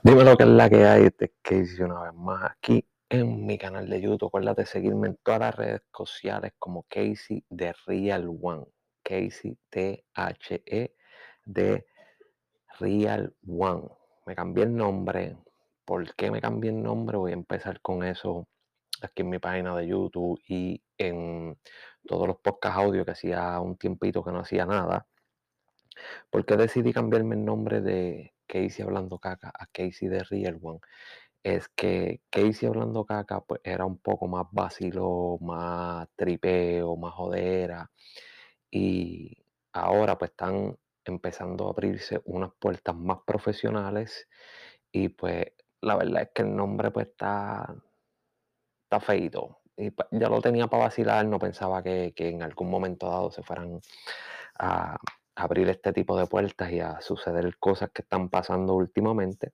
Dime lo que es la que hay, este Casey una vez más aquí en mi canal de YouTube. Acuérdate de seguirme en todas las redes sociales como Casey de Real One. Casey T-H-E de Real One. Me cambié el nombre. ¿Por qué me cambié el nombre? Voy a empezar con eso aquí en mi página de YouTube y en todos los podcasts audio que hacía un tiempito que no hacía nada. ¿Por qué decidí cambiarme el nombre de Casey Hablando Caca a Casey de Real One? Es que Casey Hablando Caca pues, era un poco más vacilo, más tripeo, más jodera. Y ahora pues están empezando a abrirse unas puertas más profesionales y pues la verdad es que el nombre pues está, está feito. Y pues, ya lo tenía para vacilar, no pensaba que, que en algún momento dado se fueran a abrir este tipo de puertas y a suceder cosas que están pasando últimamente.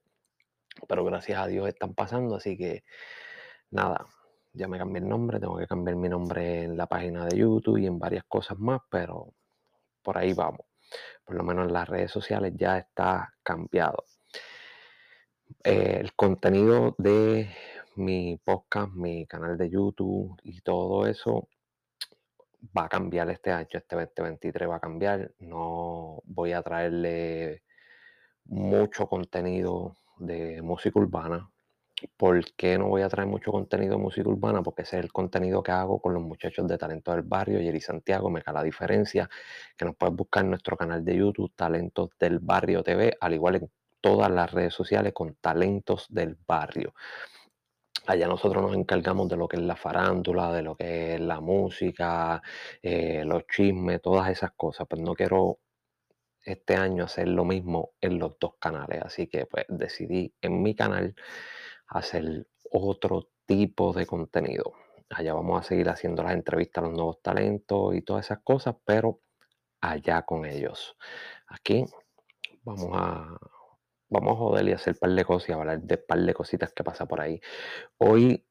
Pero gracias a Dios están pasando, así que nada, ya me cambié el nombre, tengo que cambiar mi nombre en la página de YouTube y en varias cosas más, pero por ahí vamos. Por lo menos en las redes sociales ya está cambiado. Eh, el contenido de mi podcast, mi canal de YouTube y todo eso va a cambiar este año, este 2023 va a cambiar. No voy a traerle mucho contenido de música urbana. ¿Por qué no voy a traer mucho contenido de música urbana? Porque ese es el contenido que hago con los muchachos de Talento del Barrio, Jerry Santiago, me la diferencia, que nos puedes buscar en nuestro canal de YouTube, Talentos del Barrio TV, al igual en todas las redes sociales con Talentos del Barrio. Allá nosotros nos encargamos de lo que es la farándula, de lo que es la música, eh, los chismes, todas esas cosas. Pues no quiero este año hacer lo mismo en los dos canales. Así que pues decidí en mi canal hacer otro tipo de contenido. Allá vamos a seguir haciendo las entrevistas a los nuevos talentos y todas esas cosas, pero allá con ellos. Aquí vamos a, vamos a joder y hacer un par de cosas y hablar de un par de cositas que pasa por ahí. Hoy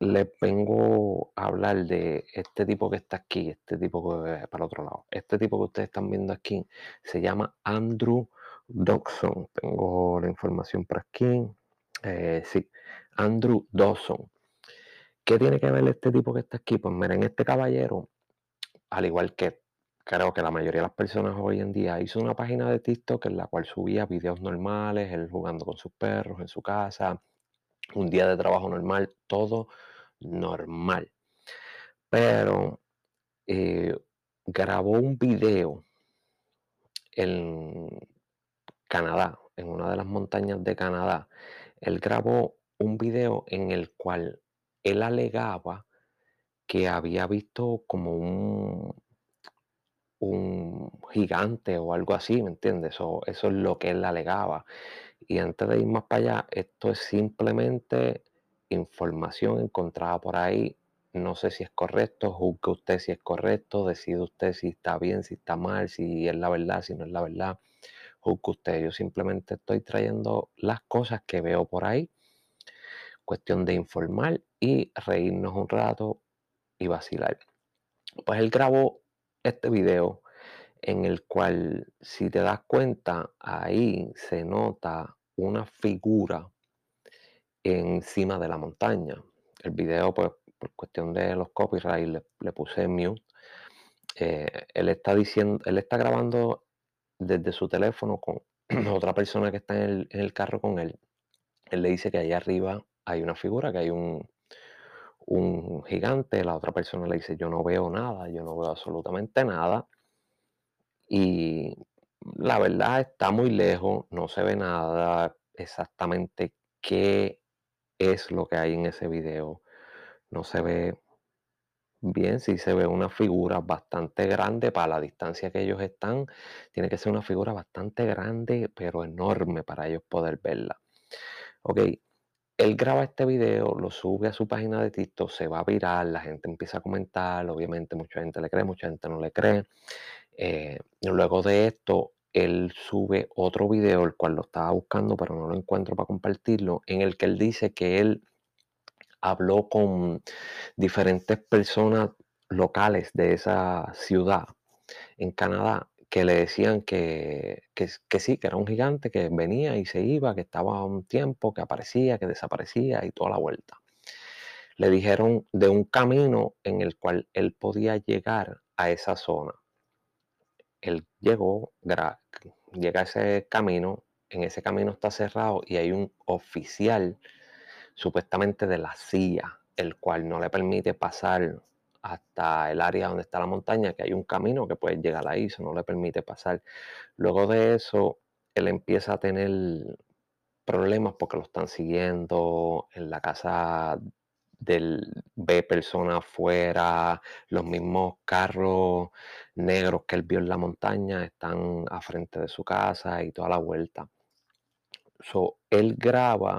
les vengo a hablar de este tipo que está aquí, este tipo que para el otro lado. Este tipo que ustedes están viendo aquí se llama Andrew Dawson. Tengo la información por aquí. Eh, sí, Andrew Dawson. ¿Qué tiene que ver este tipo que está aquí? Pues miren, este caballero, al igual que creo que la mayoría de las personas hoy en día, hizo una página de TikTok en la cual subía videos normales, él jugando con sus perros en su casa, un día de trabajo normal, todo normal. Pero eh, grabó un video en Canadá, en una de las montañas de Canadá. Él grabó un video en el cual él alegaba que había visto como un, un gigante o algo así, ¿me entiendes? Eso, es lo que él alegaba. Y antes de ir más para allá, esto es simplemente información encontrada por ahí. No sé si es correcto, juzgue usted si es correcto, decide usted si está bien, si está mal, si es la verdad, si no es la verdad, juzgue usted. Yo simplemente estoy trayendo las cosas que veo por ahí. Cuestión de informar y reírnos un rato y vacilar. Pues él grabó este video en el cual, si te das cuenta, ahí se nota una figura encima de la montaña. El video, pues, por cuestión de los copyrights, le, puse mute. Eh, él está diciendo, él está grabando desde su teléfono con otra persona que está en el, en el carro con él. Él le dice que ahí arriba hay una figura, que hay un, un gigante. La otra persona le dice, yo no veo nada, yo no veo absolutamente nada. Y la verdad está muy lejos, no se ve nada exactamente qué es lo que hay en ese video. No se ve bien, si se ve una figura bastante grande para la distancia que ellos están. Tiene que ser una figura bastante grande, pero enorme para ellos poder verla. Ok, él graba este video, lo sube a su página de TikTok, se va a virar, la gente empieza a comentar, obviamente mucha gente le cree, mucha gente no le cree. Eh, luego de esto, él sube otro video, el cual lo estaba buscando, pero no lo encuentro para compartirlo, en el que él dice que él habló con diferentes personas locales de esa ciudad en Canadá que le decían que, que, sí, que era un gigante que venía y se iba, que estaba un tiempo, que aparecía, que desaparecía y toda la vuelta. Le dijeron de un camino en el cual él podía llegar a esa zona. Él llegó, llega a ese camino, en ese camino está cerrado y hay un oficial supuestamente de la CIA, el cual no le permite pasar hasta el área donde está la montaña, que hay un camino que puede llegar ahí, eso no le permite pasar. Luego de eso, él empieza a tener problemas porque lo están siguiendo en la casa del ve personas afuera, los mismos carros negros que él vio en la montaña están a frente de su casa y toda la vuelta. So, él graba,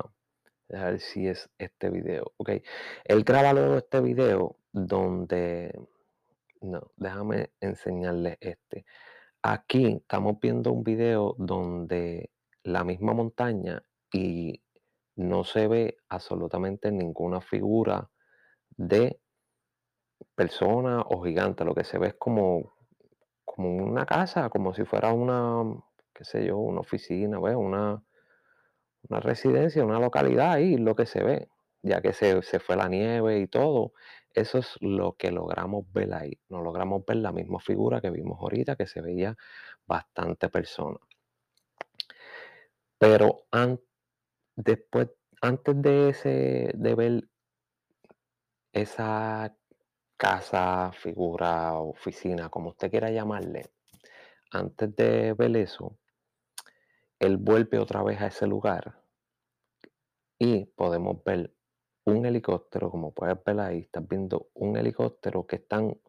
a ver si es este video, ok, él graba luego este video donde, no, déjame enseñarles este. Aquí estamos viendo un video donde la misma montaña y no se ve absolutamente ninguna figura de persona o gigante. Lo que se ve es como, como una casa, como si fuera una, qué sé yo, una oficina, una, una residencia, una localidad ahí, lo que se ve, ya que se, se fue la nieve y todo. Eso es lo que logramos ver ahí. No logramos ver la misma figura que vimos ahorita, que se veía bastante persona. Pero después, antes de, ese, de ver esa casa, figura, oficina, como usted quiera llamarle, antes de ver eso, él vuelve otra vez a ese lugar y podemos ver un helicóptero, como puedes ver ahí, estás viendo un helicóptero que están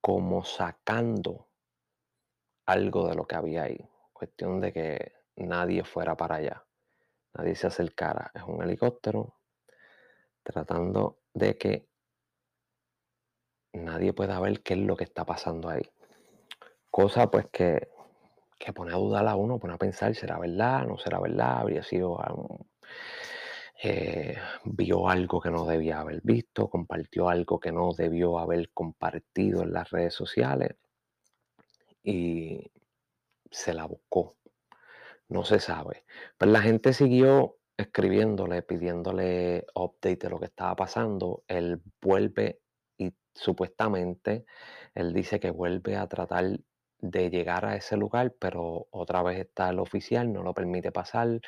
como sacando algo de lo que había ahí. Cuestión de que nadie fuera para allá, nadie se acercara. Es un helicóptero tratando de que nadie pueda ver qué es lo que está pasando ahí. Cosa pues que, que pone a dudar a uno, pone a pensar, ¿será verdad? ¿No será verdad? ¿Habría sido eh, vio algo que no debía haber visto, compartió algo que no debió haber compartido en las redes sociales y se la buscó. No se sabe. Pero pues la gente siguió escribiéndole, pidiéndole update de lo que estaba pasando. Él vuelve y supuestamente él dice que vuelve a tratar de llegar a ese lugar, pero otra vez está el oficial, no lo permite pasar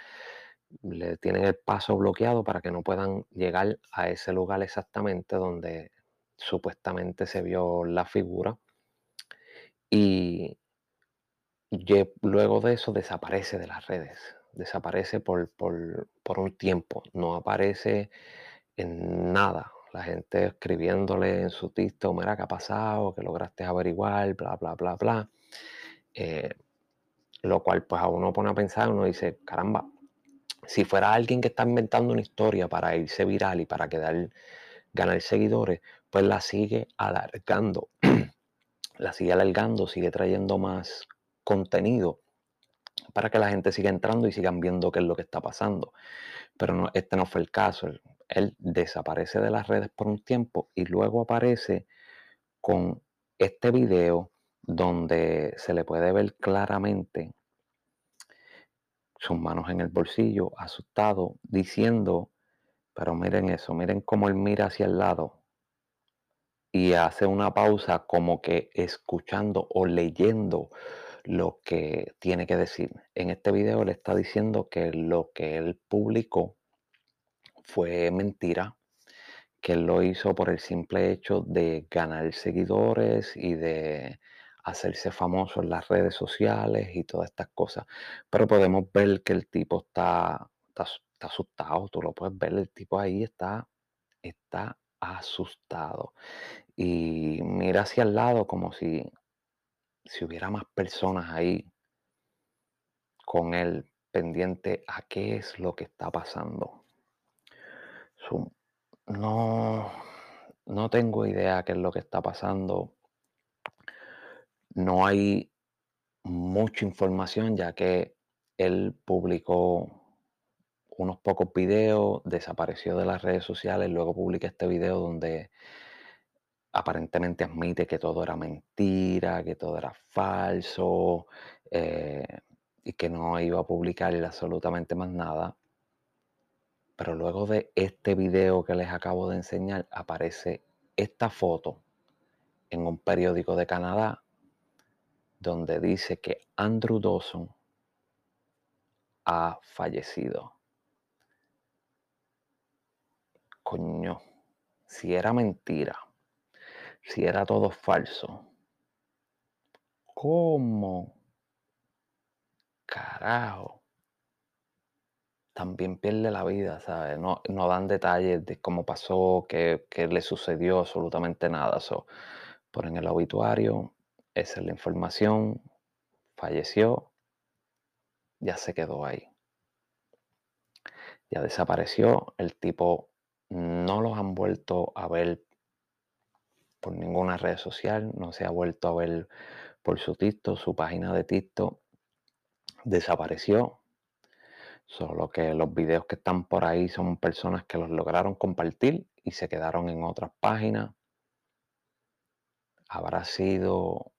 le tienen el paso bloqueado para que no puedan llegar a ese lugar exactamente donde supuestamente se vio la figura. Y luego de eso desaparece de las redes, desaparece por, por, un tiempo, no aparece en nada. La gente escribiéndole en su texto, mira, ¿qué ha pasado? ¿Qué lograste averiguar? Bla, bla, bla, bla. Eh, lo cual pues a uno pone a pensar, uno dice, caramba, si fuera alguien que está inventando una historia para irse viral y para quedar, ganar seguidores, pues la sigue alargando. la sigue alargando, sigue trayendo más contenido para que la gente siga entrando y sigan viendo qué es lo que está pasando. Pero este no fue el caso. él desaparece de las redes por un tiempo y luego aparece con este video donde se le puede ver claramente sus manos en el bolsillo, asustado, diciendo, pero miren eso, miren cómo él mira hacia el lado y hace una pausa como que escuchando o leyendo lo que tiene que decir. En este video le está diciendo que lo que él publicó fue mentira, que él lo hizo por el simple hecho de ganar seguidores y de hacerse famoso en las redes sociales y todas estas cosas. Pero podemos ver que el tipo está, está, asustado, tú lo puedes ver, el tipo ahí está, está asustado. Y mira hacia el lado como si, si hubiera más personas ahí con él pendiente a qué es lo que está pasando. no, no tengo idea qué es lo que está pasando no hay mucha información ya que él publicó unos pocos videos, desapareció de las redes sociales, luego publica este video donde aparentemente admite que todo era mentira, que todo era falso eh, y que no iba a publicar absolutamente más nada. Pero luego de este video que les acabo de enseñar, aparece esta foto en un periódico de Canadá donde dice que Andrew Dawson ha fallecido. Coño, si era mentira, si era todo falso, ¿cómo carajo? También pierde la vida, ¿sabes? No, no dan detalles de cómo pasó, qué, le sucedió, absolutamente nada. So, en el obituario, esa es la información, falleció, ya se quedó ahí. Ya desapareció, el tipo no los han vuelto a ver por ninguna red social, no se ha vuelto a ver por su TikTok, su página de TikTok desapareció. Solo que los videos que están por ahí son personas que los lograron compartir y se quedaron en otras páginas. Habrá sido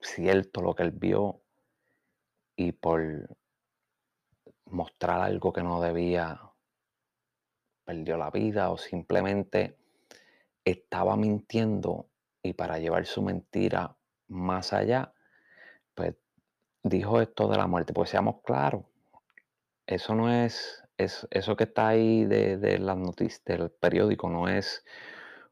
cierto lo que él vio y por mostrar algo que no debía perdió la vida o simplemente estaba mintiendo y para llevar su mentira más allá, pues dijo esto de la muerte. Pues seamos claros, eso no es, es eso que está ahí de, de las noticias del periódico, no es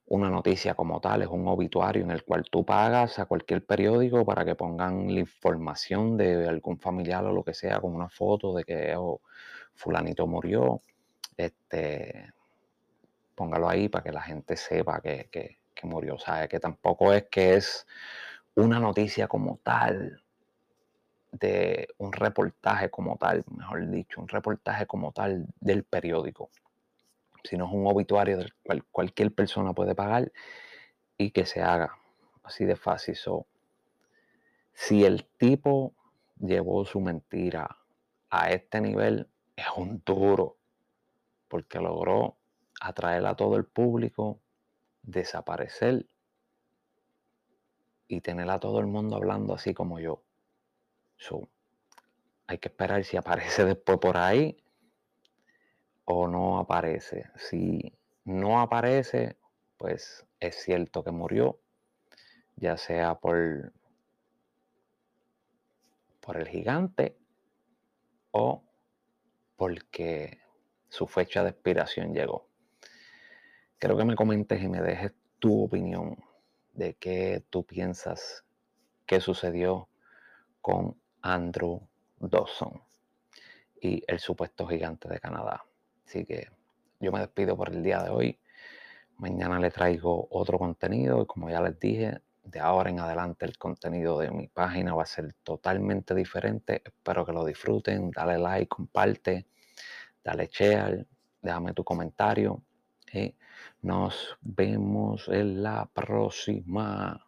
una noticia como tal, es un obituario en el cual tú pagas a cualquier periódico para que pongan la información de algún familiar o lo que sea, con una foto de que oh, fulanito murió. Este, póngalo ahí para que la gente sepa que, que, que murió. ¿sabe? Que tampoco es que es una noticia como tal, de un reportaje como tal, mejor dicho, un reportaje como tal del periódico sino es un obituario del cual cualquier persona puede pagar y que se haga así de fácil. si el tipo llevó su mentira a este nivel, es un duro, porque logró atraer a todo el público, desaparecer y tener a todo el mundo hablando así como yo. hay que esperar si aparece después por ahí o no aparece. Si no aparece, pues es cierto que murió, ya sea por, por el gigante o porque su fecha de expiración llegó. Creo que me comentes y me dejes tu opinión de qué tú piensas que sucedió con Andrew Dawson y el supuesto gigante de Canadá. Así que yo me despido por el día de hoy. Mañana les traigo otro contenido y como ya les dije, de ahora en adelante el contenido de mi página va a ser totalmente diferente. Espero que lo disfruten. Dale like, comparte, dale share, déjame tu comentario. Y nos vemos en la próxima.